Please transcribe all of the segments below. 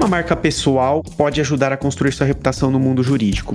Como a marca pessoal pode ajudar a construir sua reputação no mundo jurídico?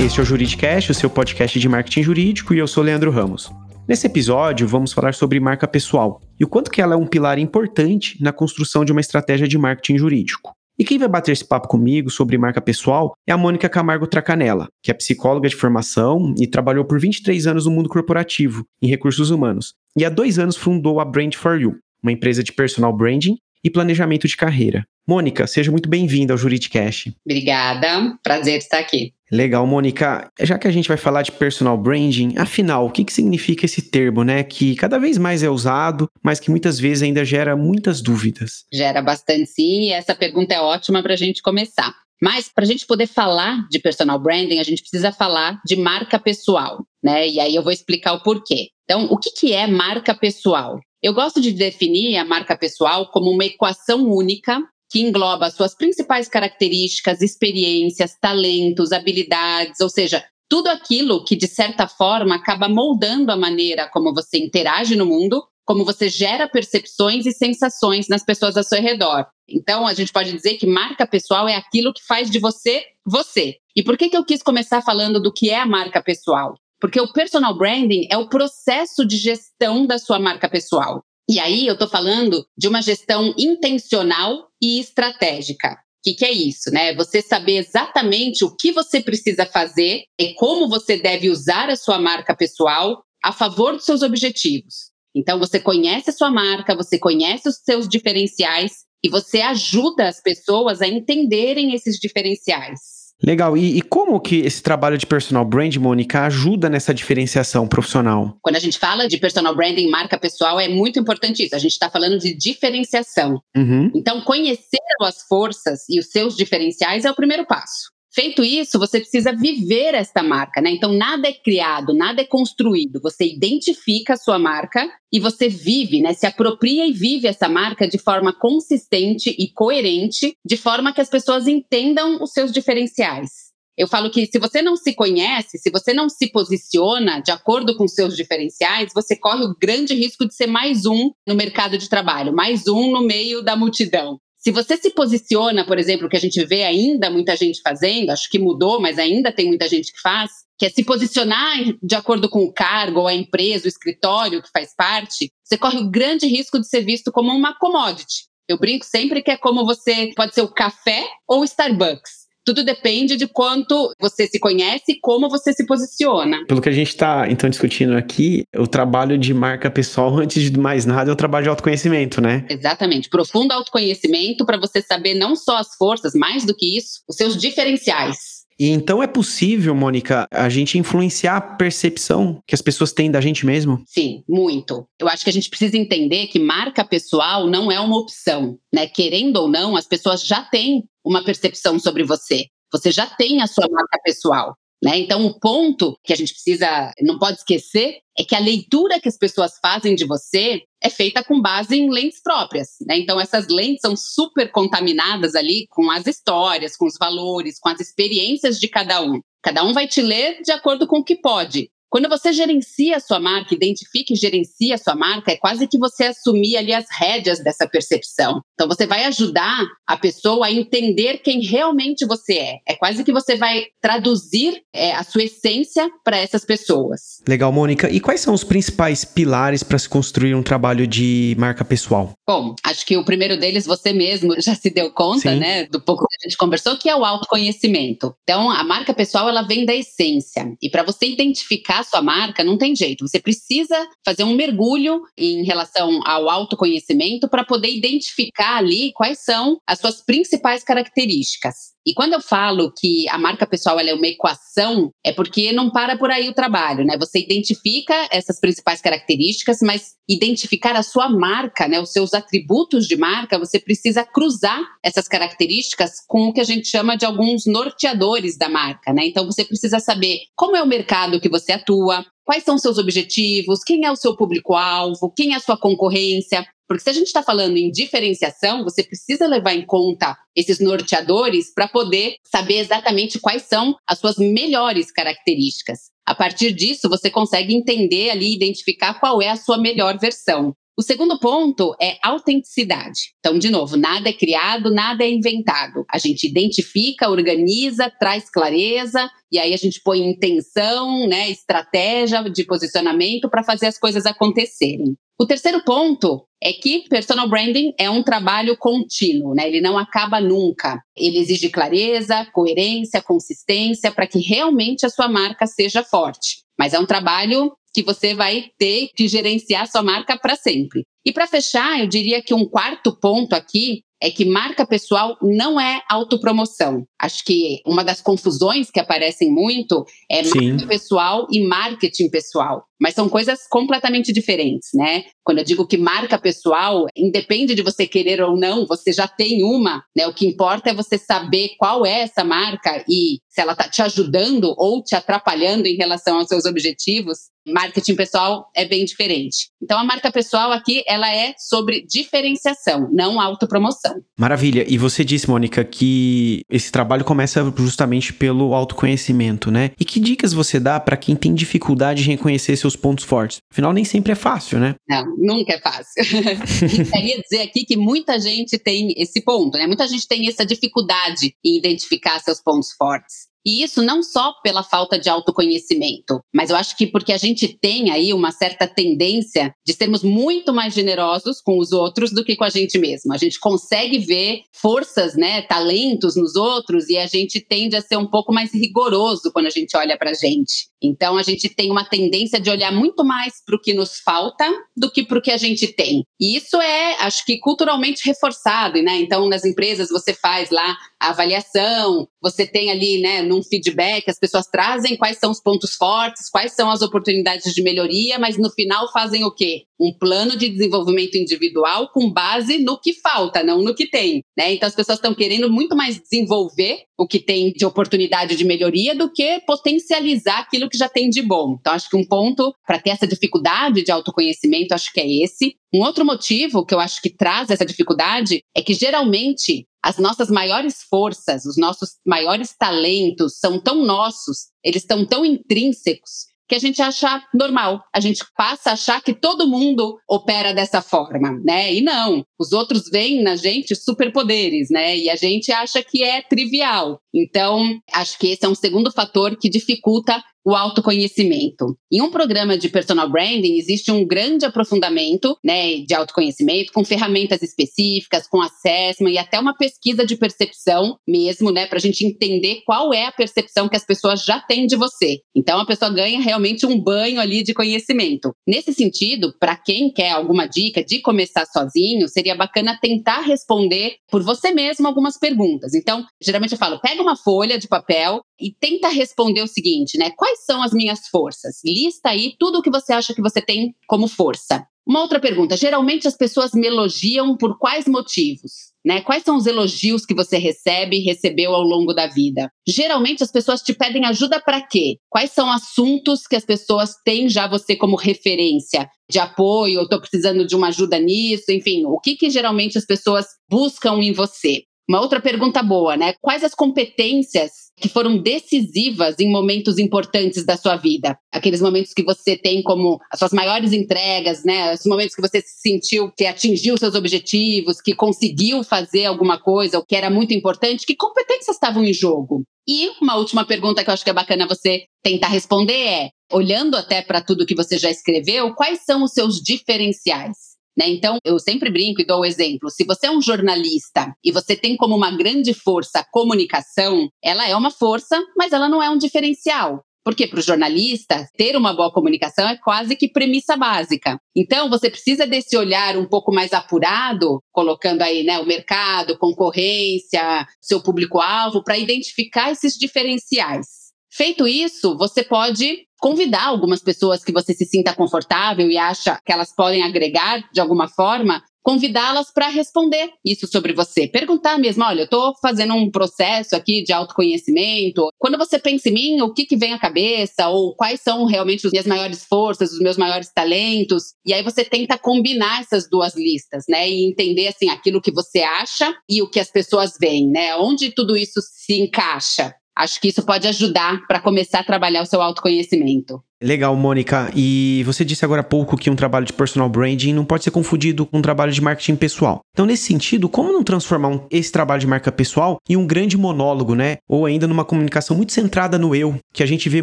Este é o Juridicast, o seu podcast de marketing jurídico, e eu sou Leandro Ramos. Nesse episódio, vamos falar sobre marca pessoal e o quanto que ela é um pilar importante na construção de uma estratégia de marketing jurídico. E quem vai bater esse papo comigo sobre marca pessoal é a Mônica Camargo Tracanella, que é psicóloga de formação e trabalhou por 23 anos no mundo corporativo, em recursos humanos, e há dois anos fundou a Brand for You, uma empresa de personal branding e planejamento de carreira. Mônica, seja muito bem-vinda ao Juridicast. Obrigada, prazer estar aqui. Legal, Mônica. Já que a gente vai falar de personal branding, afinal, o que, que significa esse termo, né? Que cada vez mais é usado, mas que muitas vezes ainda gera muitas dúvidas. Gera bastante, sim, e essa pergunta é ótima para a gente começar. Mas para a gente poder falar de personal branding, a gente precisa falar de marca pessoal, né? E aí eu vou explicar o porquê. Então, o que, que é marca pessoal? Eu gosto de definir a marca pessoal como uma equação única que engloba suas principais características, experiências, talentos, habilidades, ou seja, tudo aquilo que, de certa forma, acaba moldando a maneira como você interage no mundo, como você gera percepções e sensações nas pessoas ao seu redor. Então, a gente pode dizer que marca pessoal é aquilo que faz de você você. E por que, que eu quis começar falando do que é a marca pessoal? Porque o personal branding é o processo de gestão da sua marca pessoal. E aí eu estou falando de uma gestão intencional e estratégica. O que, que, é isso, né? Você saber exatamente o que você precisa fazer e como você deve usar a sua marca pessoal a favor dos seus objetivos. Então, você conhece a sua marca, você conhece os seus diferenciais e você ajuda as pessoas a entenderem esses diferenciais. Legal. E, e, como que esse trabalho de personal brand, Mônica, ajuda nessa diferenciação profissional? Quando a gente fala de personal branding, marca pessoal, é muito importante isso. A gente está falando de diferenciação. Uhum. Então, conhecer as forças e os seus diferenciais é o primeiro passo. Feito isso, você precisa viver esta marca, né? Então, nada é criado, nada é construído. Você identifica a sua marca e você vive, né? Se apropria e vive essa marca de forma consistente e coerente, de forma que as pessoas entendam os seus diferenciais. Eu falo que se você não se conhece, se você não se posiciona de acordo com seus diferenciais, você corre o grande risco de ser mais um no mercado de trabalho, mais um no meio da multidão. Se você se posiciona, por exemplo, que a gente vê ainda muita gente fazendo, acho que mudou, mas ainda tem muita gente que faz, que é se posicionar de acordo com o cargo, ou a empresa, o escritório que faz parte, você corre o grande risco de ser visto como uma commodity. Eu brinco sempre que é como você pode ser o café ou o Starbucks. Tudo depende de quanto você se conhece e como você se posiciona. Pelo que a gente está então discutindo aqui, o trabalho de marca pessoal, antes de mais nada, é o trabalho de autoconhecimento, né? Exatamente. Profundo autoconhecimento para você saber não só as forças, mais do que isso, os seus diferenciais. E então é possível, Mônica, a gente influenciar a percepção que as pessoas têm da gente mesmo? Sim, muito. Eu acho que a gente precisa entender que marca pessoal não é uma opção, né? Querendo ou não, as pessoas já têm uma percepção sobre você. Você já tem a sua marca pessoal. Né? Então, o ponto que a gente precisa, não pode esquecer, é que a leitura que as pessoas fazem de você é feita com base em lentes próprias. Né? Então, essas lentes são super contaminadas ali com as histórias, com os valores, com as experiências de cada um. Cada um vai te ler de acordo com o que pode. Quando você gerencia a sua marca, identifica e gerencia a sua marca, é quase que você assumir ali as rédeas dessa percepção. Então você vai ajudar a pessoa a entender quem realmente você é. É quase que você vai traduzir é, a sua essência para essas pessoas. Legal, Mônica. E quais são os principais pilares para se construir um trabalho de marca pessoal? Bom, acho que o primeiro deles você mesmo já se deu conta, Sim. né, do pouco que a gente conversou, que é o autoconhecimento. Então, a marca pessoal ela vem da essência. E para você identificar a sua marca, não tem jeito. Você precisa fazer um mergulho em relação ao autoconhecimento para poder identificar ali quais são as suas principais características. E quando eu falo que a marca pessoal é uma equação, é porque não para por aí o trabalho, né? Você identifica essas principais características, mas identificar a sua marca, né, os seus atributos de marca, você precisa cruzar essas características com o que a gente chama de alguns norteadores da marca, né? Então você precisa saber como é o mercado que você atua, quais são seus objetivos, quem é o seu público-alvo, quem é a sua concorrência, porque se a gente está falando em diferenciação, você precisa levar em conta esses norteadores para poder saber exatamente quais são as suas melhores características. A partir disso, você consegue entender ali, identificar qual é a sua melhor versão. O segundo ponto é autenticidade. Então, de novo, nada é criado, nada é inventado. A gente identifica, organiza, traz clareza e aí a gente põe intenção, né, estratégia de posicionamento para fazer as coisas acontecerem. O terceiro ponto é que personal branding é um trabalho contínuo, né? Ele não acaba nunca. Ele exige clareza, coerência, consistência para que realmente a sua marca seja forte. Mas é um trabalho que você vai ter que gerenciar sua marca para sempre. E para fechar, eu diria que um quarto ponto aqui é que marca pessoal não é autopromoção. Acho que uma das confusões que aparecem muito é Sim. marca pessoal e marketing pessoal. Mas são coisas completamente diferentes, né? Quando eu digo que marca pessoal, independe de você querer ou não, você já tem uma, né? O que importa é você saber qual é essa marca e se ela está te ajudando ou te atrapalhando em relação aos seus objetivos. Marketing pessoal é bem diferente. Então a marca pessoal aqui, ela é sobre diferenciação, não autopromoção. Maravilha. E você disse, Mônica, que esse trabalho começa justamente pelo autoconhecimento, né? E que dicas você dá para quem tem dificuldade de reconhecer seus pontos fortes? Afinal, nem sempre é fácil, né? Não, nunca é fácil. queria dizer aqui que muita gente tem esse ponto, né? Muita gente tem essa dificuldade em identificar seus pontos fortes. E isso não só pela falta de autoconhecimento, mas eu acho que porque a gente tem aí uma certa tendência de sermos muito mais generosos com os outros do que com a gente mesmo. A gente consegue ver forças, né, talentos nos outros e a gente tende a ser um pouco mais rigoroso quando a gente olha para a gente. Então a gente tem uma tendência de olhar muito mais para o que nos falta do que para o que a gente tem. E isso é, acho que culturalmente reforçado, né? Então nas empresas você faz lá a avaliação, você tem ali, né, num feedback, as pessoas trazem quais são os pontos fortes, quais são as oportunidades de melhoria, mas no final fazem o quê? Um plano de desenvolvimento individual com base no que falta, não no que tem, né? Então as pessoas estão querendo muito mais desenvolver o que tem de oportunidade de melhoria do que potencializar aquilo que já tem de bom. Então acho que um ponto para ter essa dificuldade de autoconhecimento, acho que é esse. Um outro motivo que eu acho que traz essa dificuldade é que geralmente as nossas maiores forças, os nossos maiores talentos são tão nossos, eles estão tão intrínsecos que a gente acha normal. A gente passa a achar que todo mundo opera dessa forma, né? E não. Os outros veem na gente superpoderes, né? E a gente acha que é trivial. Então, acho que esse é um segundo fator que dificulta o autoconhecimento. Em um programa de personal branding existe um grande aprofundamento, né, de autoconhecimento com ferramentas específicas, com assessment e até uma pesquisa de percepção mesmo, né, para a gente entender qual é a percepção que as pessoas já têm de você. Então a pessoa ganha realmente um banho ali de conhecimento. Nesse sentido, para quem quer alguma dica de começar sozinho, seria bacana tentar responder por você mesmo algumas perguntas. Então, geralmente eu falo, pega uma folha de papel e tenta responder o seguinte, né? Quais são as minhas forças? Lista aí tudo o que você acha que você tem como força. Uma outra pergunta: geralmente as pessoas me elogiam por quais motivos? Né? Quais são os elogios que você recebe e recebeu ao longo da vida? Geralmente as pessoas te pedem ajuda para quê? Quais são assuntos que as pessoas têm já você como referência de apoio? Eu estou precisando de uma ajuda nisso, enfim, o que, que geralmente as pessoas buscam em você? Uma outra pergunta boa, né? Quais as competências que foram decisivas em momentos importantes da sua vida. Aqueles momentos que você tem como as suas maiores entregas, né? Os momentos que você sentiu que atingiu seus objetivos, que conseguiu fazer alguma coisa, o que era muito importante. Que competências estavam em jogo? E uma última pergunta que eu acho que é bacana você tentar responder é: olhando até para tudo que você já escreveu, quais são os seus diferenciais? Né? Então, eu sempre brinco e dou o exemplo. Se você é um jornalista e você tem como uma grande força a comunicação, ela é uma força, mas ela não é um diferencial. Porque para o jornalista, ter uma boa comunicação é quase que premissa básica. Então, você precisa desse olhar um pouco mais apurado, colocando aí né, o mercado, concorrência, seu público-alvo, para identificar esses diferenciais. Feito isso, você pode convidar algumas pessoas que você se sinta confortável e acha que elas podem agregar de alguma forma, convidá-las para responder isso sobre você. Perguntar mesmo, olha, eu estou fazendo um processo aqui de autoconhecimento. Quando você pensa em mim, o que, que vem à cabeça? Ou quais são realmente as minhas maiores forças, os meus maiores talentos? E aí você tenta combinar essas duas listas, né? E entender, assim, aquilo que você acha e o que as pessoas veem, né? Onde tudo isso se encaixa. Acho que isso pode ajudar para começar a trabalhar o seu autoconhecimento. Legal, Mônica. E você disse agora há pouco que um trabalho de personal branding não pode ser confundido com um trabalho de marketing pessoal. Então, nesse sentido, como não transformar um, esse trabalho de marca pessoal em um grande monólogo, né? Ou ainda numa comunicação muito centrada no eu, que a gente vê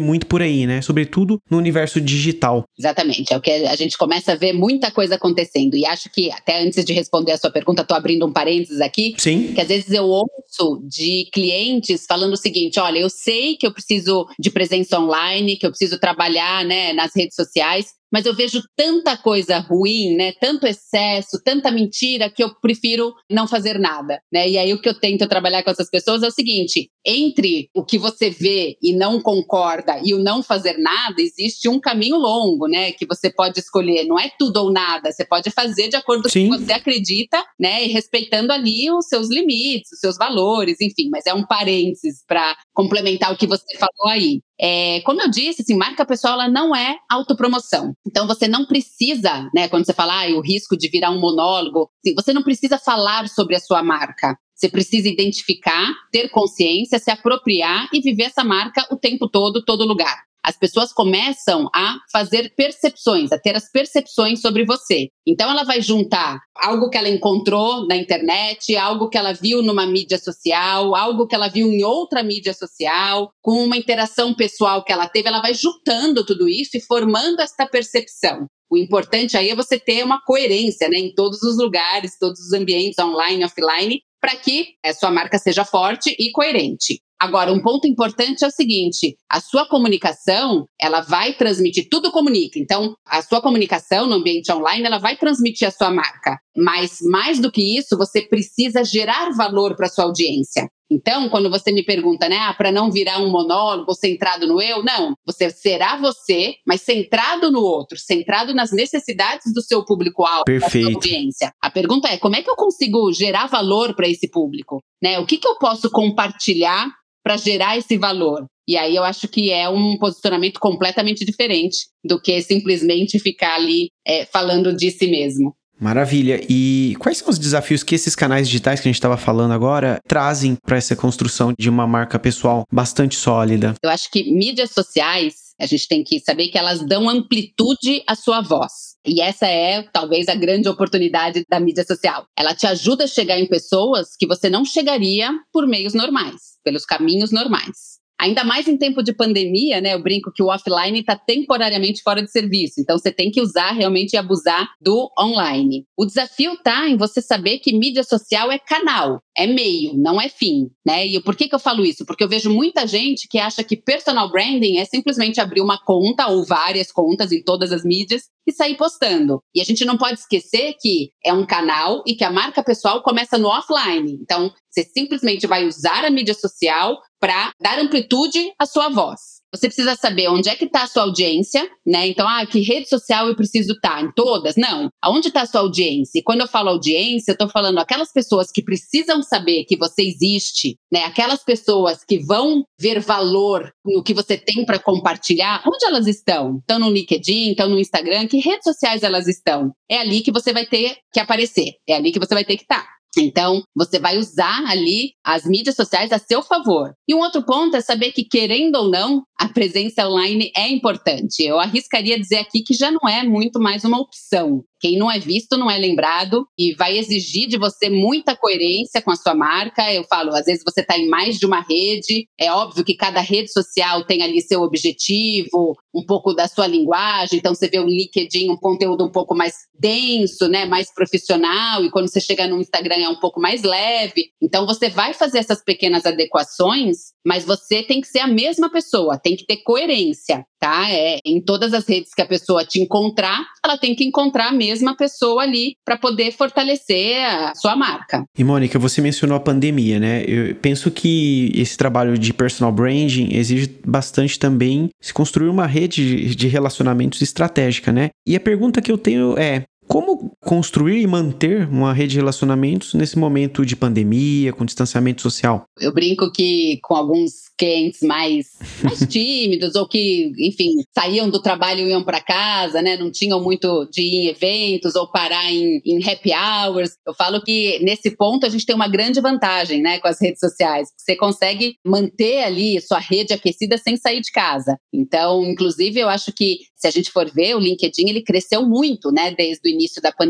muito por aí, né? Sobretudo no universo digital. Exatamente. É o que a gente começa a ver muita coisa acontecendo. E acho que, até antes de responder a sua pergunta, estou abrindo um parênteses aqui. Sim. Que às vezes eu ouço de clientes falando o seguinte: olha, eu sei que eu preciso de presença online, que eu preciso trabalhar né, nas redes sociais, mas eu vejo tanta coisa ruim, né? Tanto excesso, tanta mentira que eu prefiro não fazer nada, né? E aí o que eu tento trabalhar com essas pessoas é o seguinte: entre o que você vê e não concorda e o não fazer nada, existe um caminho longo, né? Que você pode escolher. Não é tudo ou nada. Você pode fazer de acordo Sim. com o que você acredita, né? E respeitando ali os seus limites, os seus valores, enfim. Mas é um parênteses para complementar o que você falou aí. É, como eu disse, assim, marca pessoal ela não é autopromoção. Então você não precisa, né, quando você fala ah, o risco de virar um monólogo, assim, você não precisa falar sobre a sua marca. Você precisa identificar, ter consciência, se apropriar e viver essa marca o tempo todo, todo lugar as pessoas começam a fazer percepções, a ter as percepções sobre você. Então ela vai juntar algo que ela encontrou na internet, algo que ela viu numa mídia social, algo que ela viu em outra mídia social, com uma interação pessoal que ela teve, ela vai juntando tudo isso e formando esta percepção. O importante aí é você ter uma coerência né, em todos os lugares, todos os ambientes, online, offline, para que a sua marca seja forte e coerente. Agora, um ponto importante é o seguinte: a sua comunicação, ela vai transmitir, tudo comunica. Então, a sua comunicação no ambiente online, ela vai transmitir a sua marca. Mas mais do que isso, você precisa gerar valor para sua audiência. Então, quando você me pergunta, né, ah, para não virar um monólogo centrado no eu, não. Você será você, mas centrado no outro, centrado nas necessidades do seu público-alvo, da sua audiência. A pergunta é, como é que eu consigo gerar valor para esse público? Né? O que, que eu posso compartilhar para gerar esse valor? E aí eu acho que é um posicionamento completamente diferente do que simplesmente ficar ali é, falando de si mesmo. Maravilha. E quais são os desafios que esses canais digitais que a gente estava falando agora trazem para essa construção de uma marca pessoal bastante sólida? Eu acho que mídias sociais, a gente tem que saber que elas dão amplitude à sua voz. E essa é talvez a grande oportunidade da mídia social. Ela te ajuda a chegar em pessoas que você não chegaria por meios normais, pelos caminhos normais. Ainda mais em tempo de pandemia, né? Eu brinco que o offline está temporariamente fora de serviço. Então você tem que usar realmente e abusar do online. O desafio está em você saber que mídia social é canal, é meio, não é fim, né? E por que, que eu falo isso? Porque eu vejo muita gente que acha que personal branding é simplesmente abrir uma conta ou várias contas em todas as mídias e sair postando. E a gente não pode esquecer que é um canal e que a marca pessoal começa no offline. Então, você simplesmente vai usar a mídia social para dar amplitude à sua voz. Você precisa saber onde é que está a sua audiência, né? Então, ah, que rede social eu preciso estar? Tá? Em todas? Não. Aonde está a sua audiência? E quando eu falo audiência, eu estou falando aquelas pessoas que precisam saber que você existe, né? Aquelas pessoas que vão ver valor no que você tem para compartilhar, onde elas estão? Estão no LinkedIn, estão no Instagram, que redes sociais elas estão? É ali que você vai ter que aparecer, é ali que você vai ter que estar. Tá. Então, você vai usar ali as mídias sociais a seu favor. E um outro ponto é saber que, querendo ou não, a presença online é importante. Eu arriscaria dizer aqui que já não é muito mais uma opção. Quem não é visto não é lembrado e vai exigir de você muita coerência com a sua marca. Eu falo, às vezes você está em mais de uma rede. É óbvio que cada rede social tem ali seu objetivo, um pouco da sua linguagem. Então você vê o LinkedIn um conteúdo um pouco mais denso, né, mais profissional. E quando você chega no Instagram é um pouco mais leve. Então você vai fazer essas pequenas adequações, mas você tem que ser a mesma pessoa. Tem que ter coerência tá? É, em todas as redes que a pessoa te encontrar, ela tem que encontrar a mesma pessoa ali para poder fortalecer a sua marca. E Mônica, você mencionou a pandemia, né? Eu penso que esse trabalho de personal branding exige bastante também se construir uma rede de relacionamentos estratégica, né? E a pergunta que eu tenho é: como construir e manter uma rede de relacionamentos nesse momento de pandemia, com distanciamento social? Eu brinco que com alguns clientes mais, mais tímidos ou que, enfim, saíam do trabalho e iam para casa, né? Não tinham muito de ir em eventos ou parar em, em happy hours. Eu falo que nesse ponto a gente tem uma grande vantagem, né, com as redes sociais. Você consegue manter ali sua rede aquecida sem sair de casa. Então, inclusive, eu acho que se a gente for ver, o LinkedIn ele cresceu muito, né, desde o início da pandemia,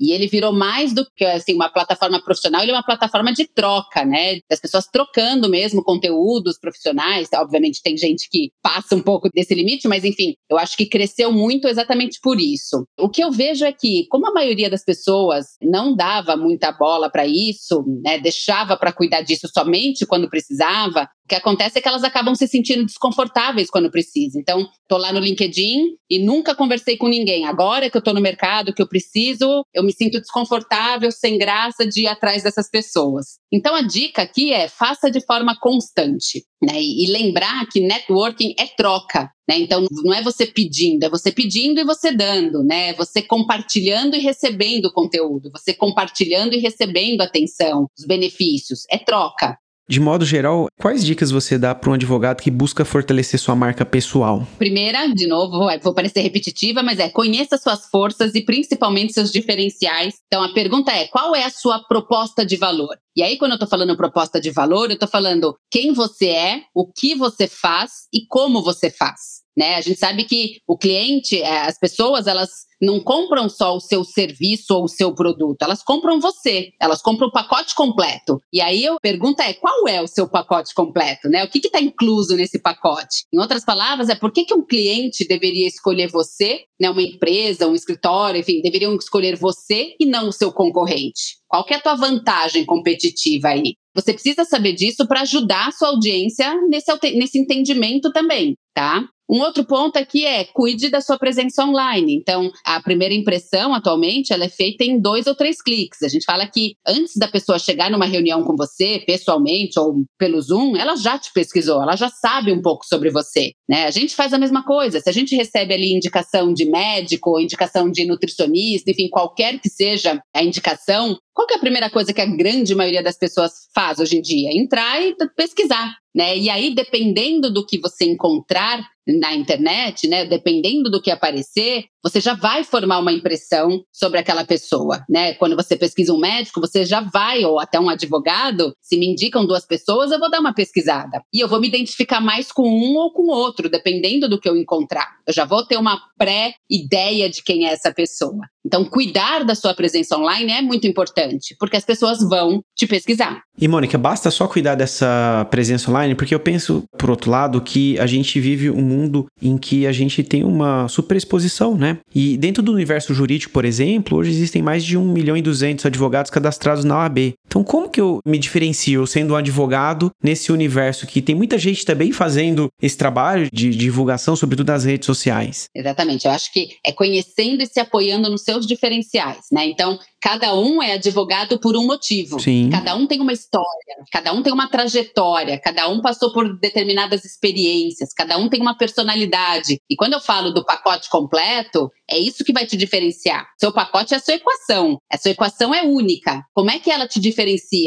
e ele virou mais do que assim uma plataforma profissional, ele é uma plataforma de troca, né, das pessoas trocando mesmo conteúdos profissionais. Obviamente tem gente que passa um pouco desse limite, mas enfim, eu acho que cresceu muito exatamente por isso. O que eu vejo é que, como a maioria das pessoas não dava muita bola para isso, né, deixava para cuidar disso somente quando precisava, o que acontece é que elas acabam se sentindo desconfortáveis quando precisa. Então, tô lá no LinkedIn e nunca conversei com ninguém. Agora que eu tô no mercado, que eu preciso, eu me sinto desconfortável, sem graça de ir atrás dessas pessoas. Então, a dica aqui é faça de forma constante, né? E lembrar que networking é troca. Né? Então, não é você pedindo, é você pedindo e você dando, né? Você compartilhando e recebendo conteúdo, você compartilhando e recebendo atenção, os benefícios. É troca. De modo geral, quais dicas você dá para um advogado que busca fortalecer sua marca pessoal? Primeira, de novo, vou parecer repetitiva, mas é conheça suas forças e principalmente seus diferenciais. Então a pergunta é: qual é a sua proposta de valor? E aí, quando eu estou falando proposta de valor, eu estou falando quem você é, o que você faz e como você faz. Né? A gente sabe que o cliente, é, as pessoas, elas não compram só o seu serviço ou o seu produto, elas compram você, elas compram o pacote completo. E aí a pergunta é: qual é o seu pacote completo? Né? O que está incluso nesse pacote? Em outras palavras, é por que, que um cliente deveria escolher você, né? uma empresa, um escritório, enfim, deveriam escolher você e não o seu concorrente? Qual é a tua vantagem competitiva aí? Você precisa saber disso para ajudar a sua audiência nesse, nesse entendimento também, tá? Um outro ponto aqui é cuide da sua presença online. Então, a primeira impressão atualmente ela é feita em dois ou três cliques. A gente fala que antes da pessoa chegar numa reunião com você, pessoalmente ou pelo Zoom, ela já te pesquisou, ela já sabe um pouco sobre você. Né? A gente faz a mesma coisa. Se a gente recebe ali indicação de médico, indicação de nutricionista, enfim, qualquer que seja a indicação, qual é a primeira coisa que a grande maioria das pessoas faz hoje em dia? Entrar e pesquisar. Né? E aí, dependendo do que você encontrar na internet, né, dependendo do que aparecer, você já vai formar uma impressão sobre aquela pessoa, né? Quando você pesquisa um médico, você já vai ou até um advogado, se me indicam duas pessoas, eu vou dar uma pesquisada. E eu vou me identificar mais com um ou com outro, dependendo do que eu encontrar. Eu já vou ter uma pré-ideia de quem é essa pessoa. Então, cuidar da sua presença online é muito importante, porque as pessoas vão te pesquisar. E, Mônica, basta só cuidar dessa presença online, porque eu penso, por outro lado, que a gente vive um mundo em que a gente tem uma superexposição, né? E dentro do universo jurídico, por exemplo, hoje existem mais de 1 milhão e 200 advogados cadastrados na OAB. Então, como que eu me diferencio sendo um advogado nesse universo que tem muita gente também fazendo esse trabalho de divulgação, sobretudo nas redes sociais? Exatamente. Eu acho que é conhecendo e se apoiando no seu seus diferenciais, né? Então, cada um é advogado por um motivo. Sim. Cada um tem uma história, cada um tem uma trajetória, cada um passou por determinadas experiências, cada um tem uma personalidade. E quando eu falo do pacote completo, é isso que vai te diferenciar. Seu pacote é a sua equação. A sua equação é única. Como é que ela te diferencia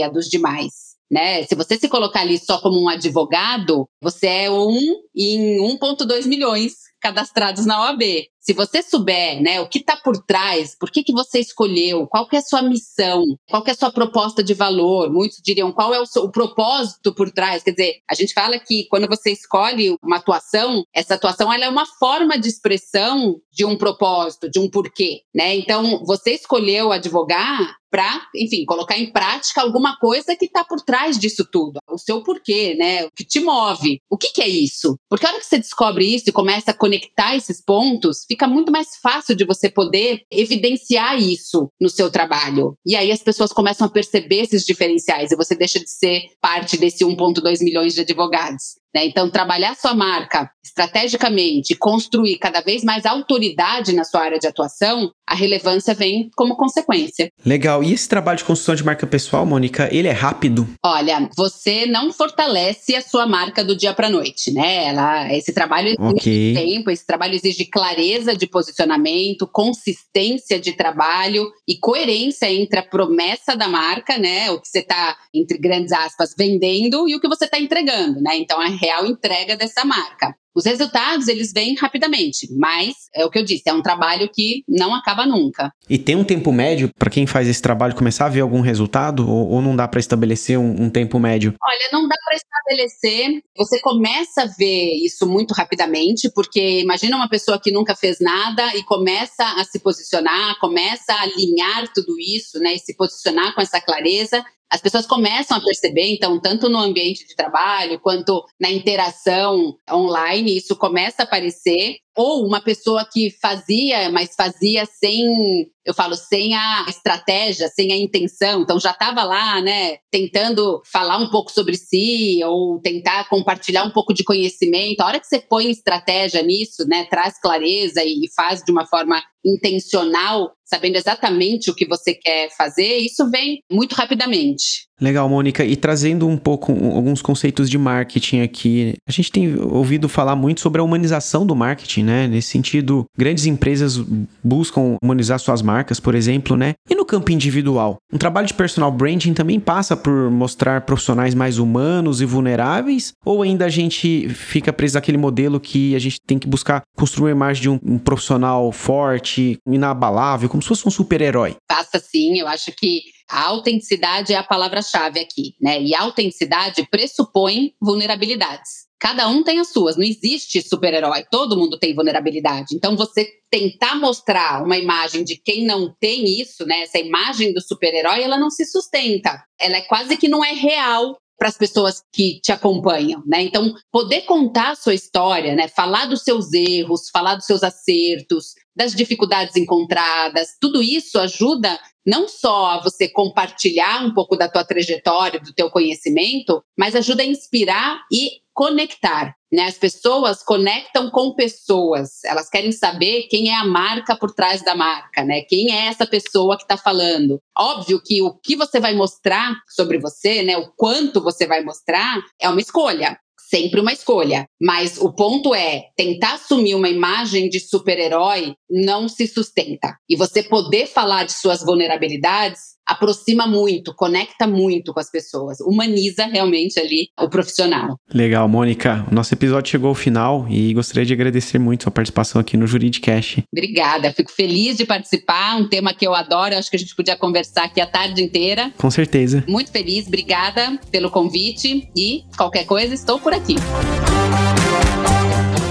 dos demais? Né? Se você se colocar ali só como um advogado, você é um em 1,2 milhões cadastrados na OAB. Se você souber, né, o que está por trás, por que, que você escolheu, qual que é a sua missão, qual que é a sua proposta de valor, muitos diriam qual é o, seu, o propósito por trás. Quer dizer, a gente fala que quando você escolhe uma atuação, essa atuação ela é uma forma de expressão de um propósito, de um porquê, né? Então, você escolheu advogar para, enfim, colocar em prática alguma coisa que está por trás disso tudo, o seu porquê, né? O que te move. O que, que é isso? Porque a hora que você descobre isso e começa a conectar esses pontos, fica muito mais fácil de você poder evidenciar isso no seu trabalho. E aí as pessoas começam a perceber esses diferenciais e você deixa de ser parte desse 1,2 milhões de advogados. Né? Então, trabalhar sua marca estrategicamente, construir cada vez mais autoridade na sua área de atuação, a relevância vem como consequência. Legal. E esse trabalho de construção de marca pessoal, Mônica, ele é rápido? Olha, você não fortalece a sua marca do dia para noite, né? Ela, esse trabalho exige okay. tempo, esse trabalho exige clareza de posicionamento, consistência de trabalho e coerência entre a promessa da marca, né? O que você está, entre grandes aspas, vendendo e o que você está entregando, né? Então, a real entrega dessa marca. Os resultados, eles vêm rapidamente, mas é o que eu disse, é um trabalho que não acaba nunca. E tem um tempo médio para quem faz esse trabalho começar a ver algum resultado ou, ou não dá para estabelecer um, um, tempo médio? Olha, não dá para estabelecer. Você começa a ver isso muito rapidamente, porque imagina uma pessoa que nunca fez nada e começa a se posicionar, começa a alinhar tudo isso, né, e se posicionar com essa clareza as pessoas começam a perceber, então, tanto no ambiente de trabalho quanto na interação online, isso começa a aparecer ou uma pessoa que fazia, mas fazia sem, eu falo, sem a estratégia, sem a intenção, então já estava lá, né, tentando falar um pouco sobre si ou tentar compartilhar um pouco de conhecimento. A hora que você põe estratégia nisso, né, traz clareza e faz de uma forma intencional, sabendo exatamente o que você quer fazer, isso vem muito rapidamente. Legal, Mônica. E trazendo um pouco alguns conceitos de marketing aqui, a gente tem ouvido falar muito sobre a humanização do marketing, né? Nesse sentido, grandes empresas buscam humanizar suas marcas, por exemplo, né? E no campo individual, um trabalho de personal branding também passa por mostrar profissionais mais humanos e vulneráveis? Ou ainda a gente fica preso àquele modelo que a gente tem que buscar construir a imagem de um, profissional forte, inabalável, como se fosse um super-herói? Passa sim, eu acho que a autenticidade é a palavra-chave aqui, né? E a autenticidade pressupõe vulnerabilidades. Cada um tem as suas, não existe super-herói, todo mundo tem vulnerabilidade. Então, você tentar mostrar uma imagem de quem não tem isso, né? Essa imagem do super-herói, ela não se sustenta. Ela é quase que não é real para as pessoas que te acompanham, né? Então, poder contar a sua história, né? Falar dos seus erros, falar dos seus acertos, das dificuldades encontradas, tudo isso ajuda não só a você compartilhar um pouco da tua trajetória, do teu conhecimento, mas ajuda a inspirar e conectar. Né? As pessoas conectam com pessoas, elas querem saber quem é a marca por trás da marca, né? Quem é essa pessoa que está falando? Óbvio que o que você vai mostrar sobre você, né? O quanto você vai mostrar é uma escolha sempre uma escolha. Mas o ponto é, tentar assumir uma imagem de super-herói não se sustenta. E você poder falar de suas vulnerabilidades aproxima muito, conecta muito com as pessoas, humaniza realmente ali o profissional. Legal, Mônica. O nosso episódio chegou ao final e gostaria de agradecer muito sua participação aqui no Juridicast. Obrigada, fico feliz de participar, um tema que eu adoro, acho que a gente podia conversar aqui a tarde inteira. Com certeza. Muito feliz, obrigada pelo convite e qualquer coisa estou por aqui.